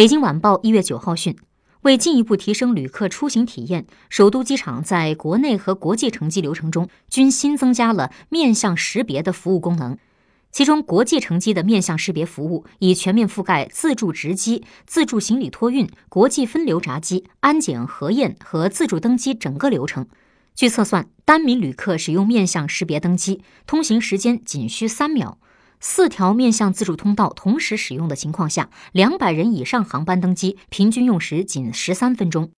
北京晚报一月九号讯，为进一步提升旅客出行体验，首都机场在国内和国际乘机流程中均新增加了面相识别的服务功能。其中，国际乘机的面相识别服务已全面覆盖自助值机、自助行李托运、国际分流闸机、安检核验和自助登机整个流程。据测算，单名旅客使用面相识别登机，通行时间仅需三秒；四条面向自助通道同时使用的情况下，两百人以上航班登机平均用时仅十三分钟。